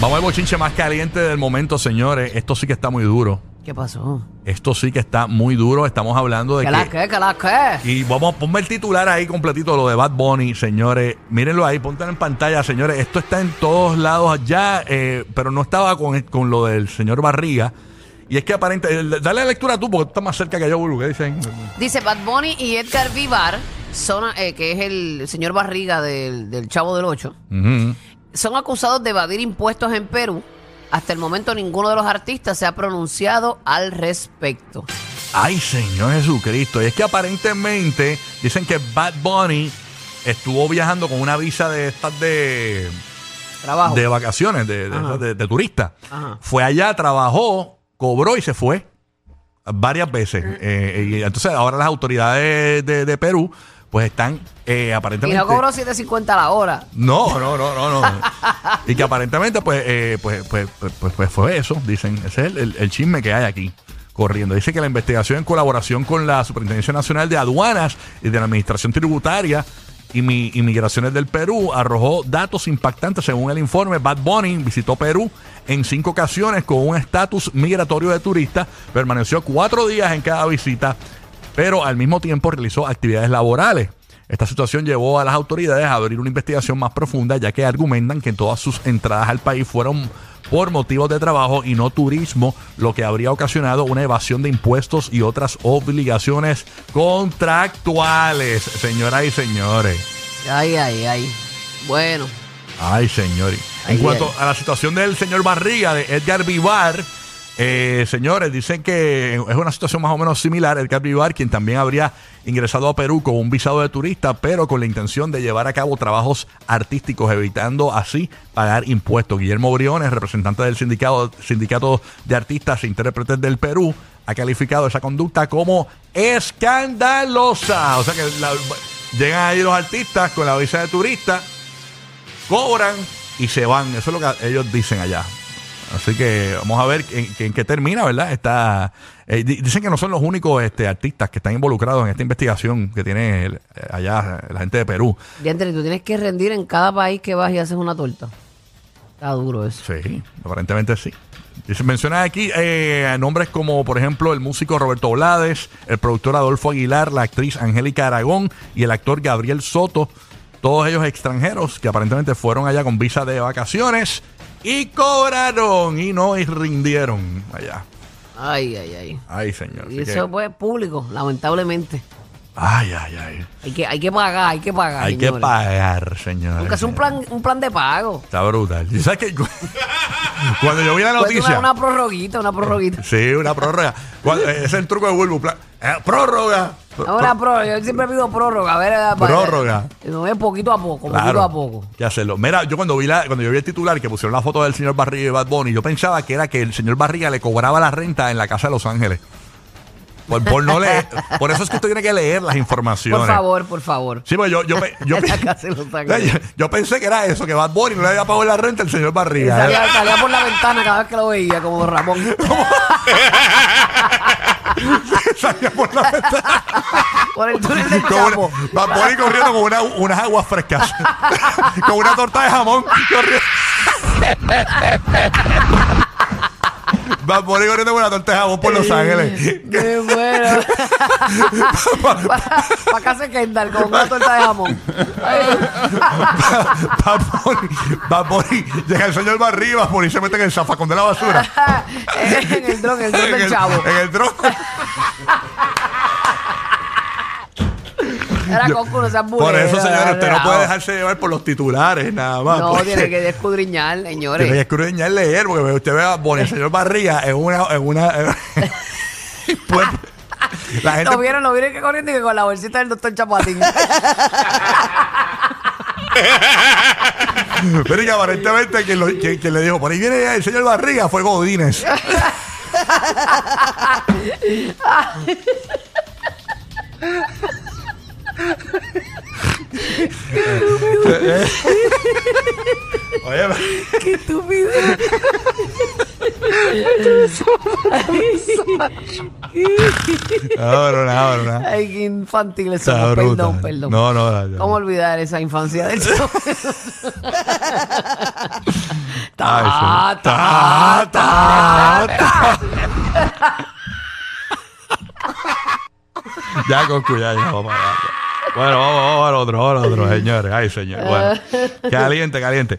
Vamos al bochinche más caliente del momento, señores. Esto sí que está muy duro. ¿Qué pasó? Esto sí que está muy duro. Estamos hablando de ¿Qué que. la qué? ¿Qué la qué? Y vamos, ponme el titular ahí completito, lo de Bad Bunny, señores. Mírenlo ahí, ponte en pantalla, señores. Esto está en todos lados ya, eh, pero no estaba con, con lo del señor Barriga. Y es que aparentemente, dale la lectura tú, porque tú estás más cerca que yo, Bulu. ¿Qué dicen? Dice Bad Bunny y Edgar Vivar, son, eh, que es el señor Barriga del, del Chavo del Ocho, Ujú. Son acusados de evadir impuestos en Perú. Hasta el momento ninguno de los artistas se ha pronunciado al respecto. Ay, Señor Jesucristo. Y es que aparentemente dicen que Bad Bunny estuvo viajando con una visa de estas de, Trabajo. de vacaciones, de, de, Ajá. de- de turista. Ajá. Fue allá, trabajó, cobró y se fue varias veces. Eh, y entonces ahora las autoridades de, de Perú pues están eh, y aparentemente... no cobró 7.50 a la hora. No, no, no, no, no. y que aparentemente, pues, eh, pues, pues, pues, pues, pues fue eso, dicen. Ese es el, el- el chisme que hay aquí corriendo. Dice que la investigación en colaboración con la Superintendencia Nacional de Aduanas y de la Administración Tributaria y mi, Inmigraciones del Perú arrojó datos impactantes. Según el informe, Bad Bunny visitó Perú en cinco ocasiones con un estatus migratorio de turista. Permaneció cuatro días en cada visita, pero al mismo tiempo realizó actividades laborales. Esta situación llevó a las autoridades a abrir una investigación más profunda, ya que argumentan que todas sus entradas al país fueron por motivos de trabajo y no turismo, lo que habría ocasionado una evasión de impuestos y otras obligaciones contractuales, señoras y señores. Ay, ay, ay. Bueno, Ay, señores. En Ay, cuanto ay. a la situación del señor Barriga, de Edgar Vivar, eh, señores, dicen que es una situación más o menos similar. Edgar Vivar, quien también habría ingresado a Perú con un visado de turista, pero con la intención de llevar a cabo trabajos artísticos, evitando así pagar impuestos. Guillermo Briones, representante del sindicato, sindicato de artistas e intérpretes del Perú, ha calificado esa conducta como escandalosa. O sea que la- llegan ahí los artistas con la visa de turista cobran y se van. Eso es lo que ellos dicen allá. Así que vamos a ver en, en qué termina, ¿verdad? Está, eh, di- dicen que no son los únicos este, artistas que están involucrados en esta investigación que tiene el- eh, allá la gente de Perú. Diantre, tú tienes que rendir en cada país que vas y haces una torta. Está duro eso. Sí, aparentemente sí. Dice, menciona aquí eh, nombres como, por ejemplo, el músico Roberto Blades, el productor Adolfo Aguilar, la actriz Angélica Aragón y el actor Gabriel Soto. Todos ellos extranjeros que aparentemente fueron allá con visa de vacaciones y cobraron y no rindieron allá. Ay, ay, ay. Ay, señor. Y así eso que- pues público, lamentablemente. Ay, ay, ay. Hay que, hay que pagar, hay que pagar. Hay que señores. pagar, señor. Porque es un plan, un plan de pago. Está brutal. ¿Y sabes qué? Cuando yo vi la noticia. una, una prorroguita, una prorroguita. Sí, una prórroga. Cuando- ese es el truco de Bulbu. pla- eh, prórroga. Una prórroga, yo siempre pido prórroga. A ver, ver, Prórroga. No es poquito a poco, poquito a poco. Que hacerlo. Mira, yo cuando vi la, cuando yo vi el titular que pusieron la foto del señor Barriga y Bad Bunny, yo pensaba que era que el señor Barriga le cobraba la renta en la casa de Los Ángeles. Por, por no leer. Por eso es que usted tiene que leer las informaciones. Por favor, por favor. Sí, pues yo, yo, yo, yo, yo pensé que era eso, que Bad Bunny no le había pagado la renta al señor Barriga. salía, salía por la ventana cada vez que lo veía, como Ramón. Salía por la ventana. por el túnel del Chapo. Bad Bunny corriendo con una- unas aguas frescas. con una torta de jamón. corriendo. Bad Bunny corriendo con una torta de jamón por Los Ángeles. Qué bueno. Para casa Kendall con una torta de jamón. Bad Bunny, Bad Bunny, llega el señor Barriga, Bad Bunny se mete en el zafacón de la basura. en el dron, el dron en, del el, chavo. en el dron. Era seas Por eso, señor, usted no puede dejarse llevar por los titulares, nada más. No, porque- tiene que escudriñar, Tiene que señores. escudriñar leer, porque usted ve a Bonnie, el señor Barriga en una. En una pues, la gente. Lo vieron, lo vieron que corriendo y que con la bolsita del doctor Chapatín. Pero que aparentemente quien, lo- quien- quien le dijo, por ahí viene el señor Barriga, fue Godínez. Oye, Qué estúpido. no, no, no, no, no. Ay, qué Está somos. brutal. Perdón, perdón. No, no, no, no. ¿Cómo olvidar esa infancia del show? Ay, sí. ta, Ta, ta, ta. ya con cuidado, ya vamos allá. Bueno, vamos, vamos al otro, vamos al otro, señores. Ay, señor. Bueno, caliente, caliente.